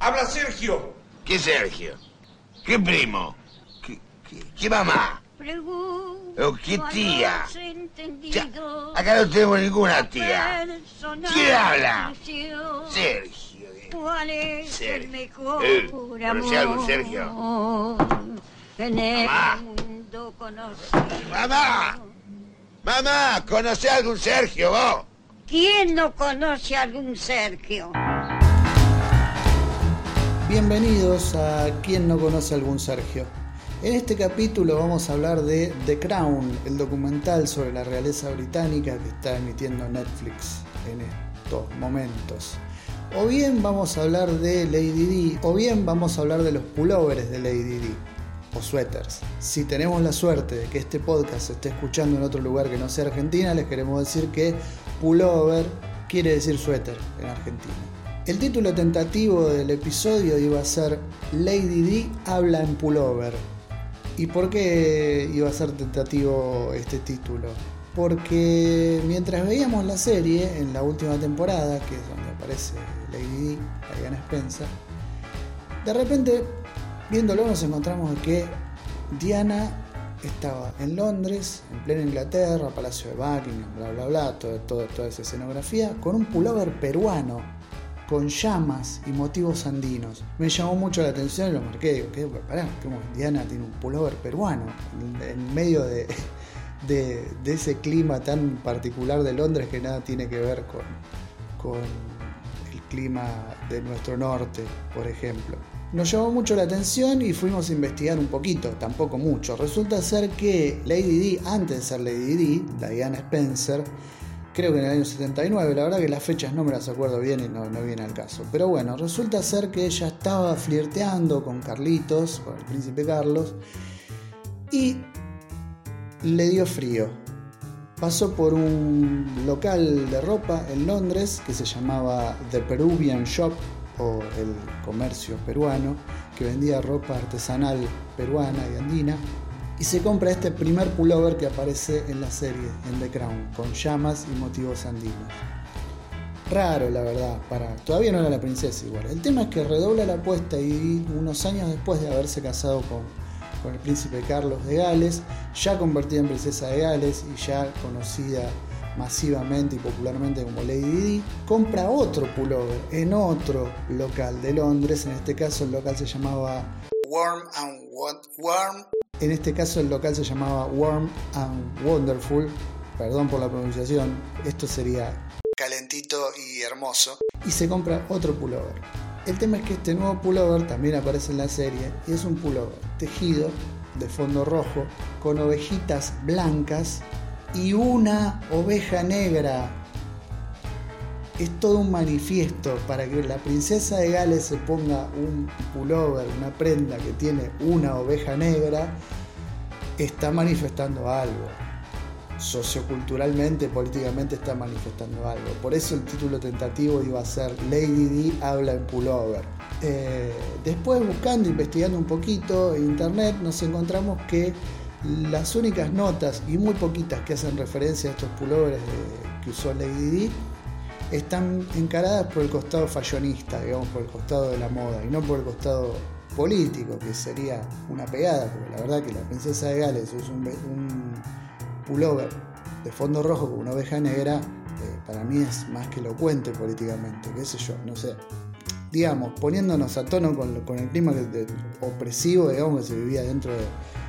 Habla Sergio. ¿Qué Sergio? ¿Qué primo? ¿Qué, qué- qué mamá? ¿O qué tía? Ya, acá no tenemos ninguna tía. ¿Quién habla? Sergio. eh. ¿Cuál es Sergio. el mejor Eh, amor ¿conocí algún Sergio? En el Mamá. mundo conocí. ¡Mamá! ¡Mamá! ¿Conoce a algún Sergio vos? ¿Quién no conoce a algún Sergio? Bienvenidos a Quien no conoce algún Sergio. En este capítulo vamos a hablar de The Crown, el documental sobre la realeza británica que está emitiendo Netflix en estos momentos. O bien vamos a hablar de Lady Di, o bien vamos a hablar de los pullovers de Lady Di, o suéteres. Si tenemos la suerte de que este podcast se esté escuchando en otro lugar que no sea Argentina, les queremos decir que pullover quiere decir suéter en Argentina. El título tentativo del episodio iba a ser Lady Di habla en pullover. ¿Y por qué iba a ser tentativo este título? Porque mientras veíamos la serie en la última temporada, que es donde aparece Lady Di, Diana Spencer, de repente, viéndolo, nos encontramos que Diana estaba en Londres, en plena Inglaterra, Palacio de Buckingham, bla bla bla, todo- todo- toda esa escenografía, con un pullover peruano, con llamas y motivos andinos. Me llamó mucho la atención y lo marqué. Digo, ¿qué? Pará, ¿cómo Diana tiene un pullover peruano en, medio de, ese clima tan particular de Londres que nada tiene que ver con, con el clima de nuestro norte, por ejemplo. Nos llamó mucho la atención y fuimos a investigar un poquito, tampoco mucho. Resulta ser que Lady Di, antes de ser Lady Di, Diana Spencer, creo que en el año 79, la verdad que las fechas no me las acuerdo bien y no, no viene al caso. Pero bueno, resulta ser que ella estaba flirteando con Carlitos, con el príncipe Carlos, y le dio frío. Pasó por un local de ropa en Londres que se llamaba The Peruvian Shop o el comercio peruano, que vendía ropa artesanal peruana y andina, y se compra este primer pullover que aparece en la serie, en The Crown, con llamas y motivos andinos. Raro, la verdad, para. Todavía no era la princesa igual. El tema es que redobla la apuesta y unos años después de haberse casado con, con el príncipe Carlos de Gales, ya convertida en princesa de Gales y ya conocida masivamente y popularmente como Lady Di, compra otro pullover en otro local de Londres. En este caso el local se llamaba Warm and Wa- Warm. En este caso el local se llamaba Warm and Wonderful. Perdón por la pronunciación. Esto sería calentito y hermoso. Y se compra otro pullover. El tema es que este nuevo pullover también aparece en la serie y es un pullover tejido de fondo rojo con ovejitas blancas y una oveja negra. Es todo un manifiesto para que la princesa de Gales se ponga un pullover, una prenda que tiene una oveja negra, está manifestando algo. Socioculturalmente, políticamente está manifestando algo. Por eso el título tentativo iba a ser Lady Di habla en pullover. Eh, después buscando, investigando un poquito en internet, nos encontramos que las únicas notas y muy poquitas que hacen referencia a estos pullovers de- que usó Lady Di están encaradas por el costado fashionista, digamos, por el costado de la moda, y no por el costado político, que sería una pegada, porque la verdad que la princesa de Gales ve- un pullover de fondo rojo con una oveja negra, eh, para mí es más que elocuente políticamente, qué sé yo, no sé. Digamos, poniéndonos a tono con, el clima de- opresivo, digamos, que se vivía dentro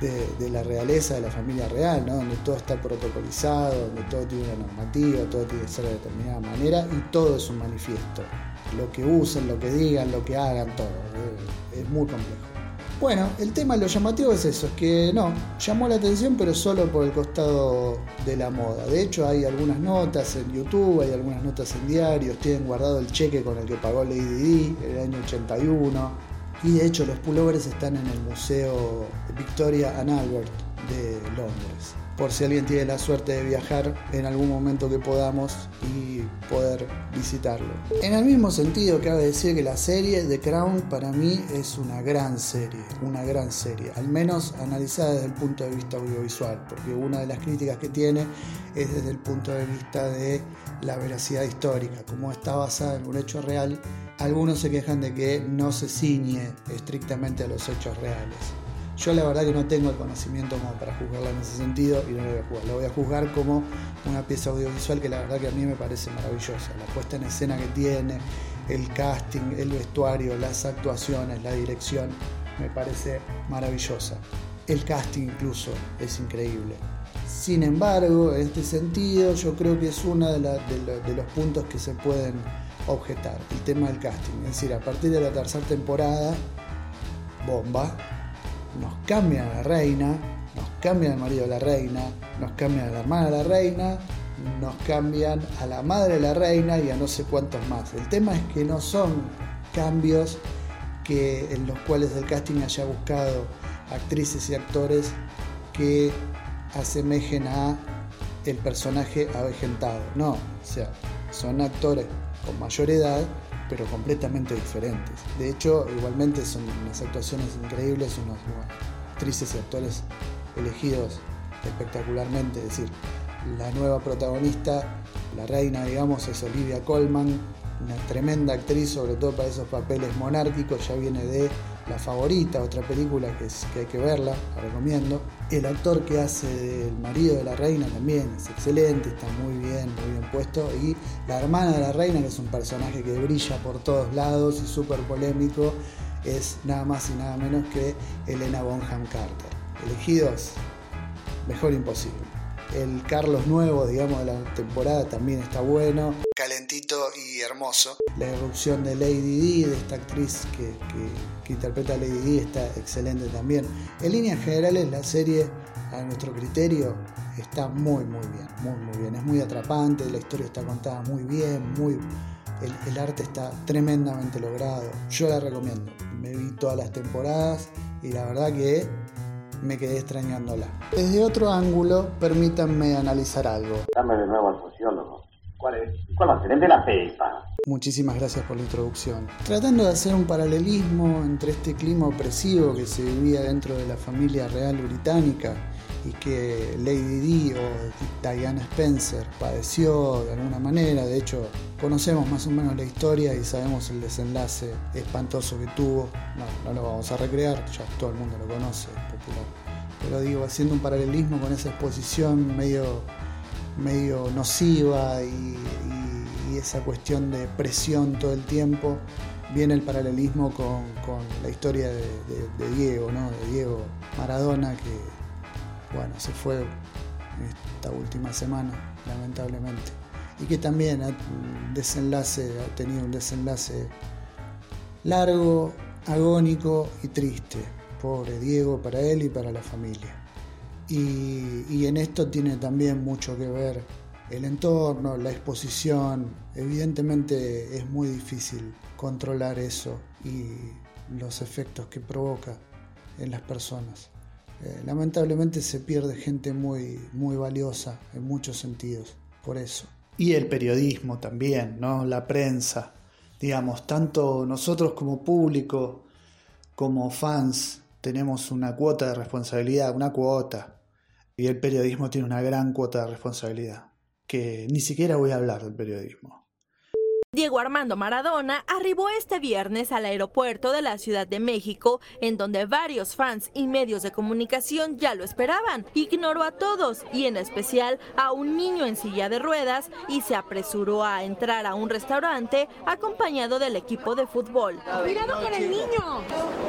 de, la realeza, de la familia real, donde todo está protocolizado, donde todo tiene una normativa, todo tiene que ser de determinada manera y todo es un manifiesto. Lo que usen, lo que digan, lo que hagan, todo. es muy complejo. Bueno, el tema, lo llamativo es eso, es que no, llamó la atención pero solo por el costado de la moda. De hecho hay algunas notas en YouTube, hay algunas notas en diarios, tienen guardado el cheque con el que pagó Lady Di en el año 81. Y de hecho los pullovers están en el Museo Victoria and Albert de Londres. Por si alguien tiene la suerte de viajar en algún momento que podamos y poder visitarlo. En el mismo sentido, cabe decir que la serie The Crown para mí es una gran serie, una gran serie, al menos analizada desde el punto de vista audiovisual, porque una de las críticas que tiene es desde el punto de vista de la veracidad histórica, como está basada en un hecho real, algunos se quejan de que no se ciñe estrictamente a los hechos reales. Yo la verdad que no tengo el conocimiento para juzgarla en ese sentido y no la voy a juzgar. La voy a juzgar como una pieza audiovisual que la verdad que a mí me parece maravillosa. La puesta en escena que tiene, el casting, el vestuario, las actuaciones, la dirección, me parece maravillosa. El casting incluso es increíble. Sin embargo, en este sentido, yo creo que es uno de, de los puntos que se pueden objetar, el tema del casting. Es decir, a partir de la tercera temporada, bomba, nos cambian a la reina, nos cambian al marido de la reina, nos cambian a la hermana de la reina, nos cambian a la madre de la reina y a no sé cuántos más. El tema es que no son cambios que, en los cuales el casting haya buscado actrices y actores que asemejen a el personaje avejentado. No, o sea, son actores con mayor edad pero completamente diferentes. De hecho, igualmente son unas actuaciones increíbles, unos actrices y actores elegidos espectacularmente. Es decir, la nueva protagonista, la reina, digamos, es Olivia Colman, una tremenda actriz, sobre todo para esos papeles monárquicos, ya viene de La Favorita, otra película que, es, que hay que verla, la recomiendo. El actor que hace del marido de la reina también es excelente, está muy bien, Y la hermana de la reina, que es un personaje que brilla por todos lados y súper polémico, es nada más y nada menos que Elena Bonham Carter. Elegidos, mejor imposible. El Carlos nuevo, digamos, de la temporada también está bueno calentito y hermoso. La erupción de Lady D, de esta actriz que, interpreta a Lady D, está excelente también. En líneas generales, la serie, a nuestro criterio, está muy, muy bien, muy, muy bien. Es muy atrapante, la historia está contada muy bien, muy... El, el arte está tremendamente logrado. Yo la recomiendo. Me vi todas las temporadas y la verdad que me quedé extrañándola. Desde otro ángulo, permítanme analizar algo. Dame de nuevo al sociólogo. ¿Cuál es? ¿Cuál va a ser? El de la pepa. Muchísimas gracias por la introducción. Tratando de hacer un paralelismo entre este clima opresivo que se vivía dentro de la familia real británica y que Lady Di o Diana Spencer padeció de alguna manera. De hecho, conocemos más o menos la historia y sabemos el desenlace espantoso que tuvo. No, no lo vamos a recrear, ya todo el mundo lo conoce, popular. Pero digo, haciendo un paralelismo con esa exposición medio medio nociva y, esa cuestión de presión todo el tiempo, viene el paralelismo con, la historia de, Diego, ¿no? de Diego Maradona, que bueno, se fue esta última semana, lamentablemente. Y que también ha, desenlace, ha tenido un desenlace largo, agónico y triste. Pobre Diego para él y para la familia. Y, en esto tiene también mucho que ver el entorno, la exposición. Evidentemente es muy difícil controlar eso y los efectos que provoca en las personas. Eh, lamentablemente se pierde gente muy, muy valiosa en muchos sentidos por eso. Y el periodismo también, ¿no? La prensa. Digamos, tanto nosotros como público, como fans, tenemos una cuota de responsabilidad, una cuota y el periodismo tiene una gran cuota de responsabilidad, que ni siquiera voy a hablar del periodismo. Diego Armando Maradona arribó este viernes al aeropuerto de la Ciudad de México, en donde varios fans y medios de comunicación ya lo esperaban. Ignoró a todos y en especial a un niño en silla de ruedas y se apresuró a entrar a un restaurante acompañado del equipo de fútbol. ¡Cuidado con el niño!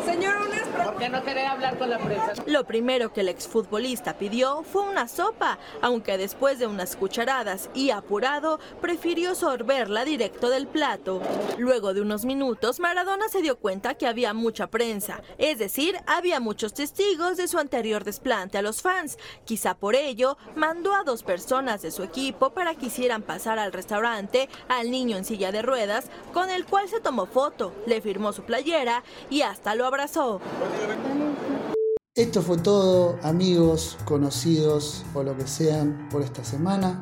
Señor, ¿Por qué no quería hablar con la prensa? Lo primero que el exfutbolista pidió fue una sopa, aunque después de unas cucharadas y apurado, prefirió sorberla directo del plato. Luego de unos minutos, Maradona se dio cuenta que había mucha prensa, es decir, había muchos testigos de su anterior desplante a los fans. Quizá por ello, mandó a dos personas de su equipo para que hicieran pasar al restaurante al niño en silla de ruedas, con el cual se tomó foto, le firmó su playera y hasta lo abrazó. Esto fue todo, amigos, conocidos o lo que sean, por esta semana.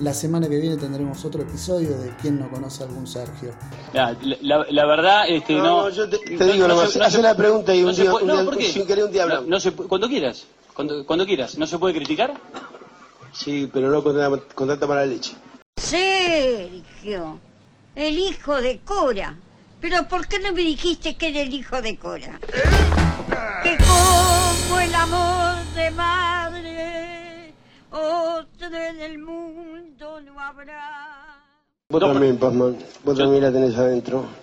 La semana que viene tendremos otro episodio de ¿Quién no conoce a algún Sergio? La, la, la verdad, este, no. No, yo te, te digo nomás, haz la pregunta y un se día, puede- un no, día- ¿por qué? sin querer un día No, hablamos. no se cuando quieras, cuando, cuando quieras. ¿No se puede criticar? Sí, pero no con, tanta- con tanta mala leche. Sergio, el hijo de Cora. Pero ¿por qué no me dijiste que era el hijo de Cora? Que como el amor de madre, otro en el mundo Vos también, Pazman. Vos también la tenés adentro.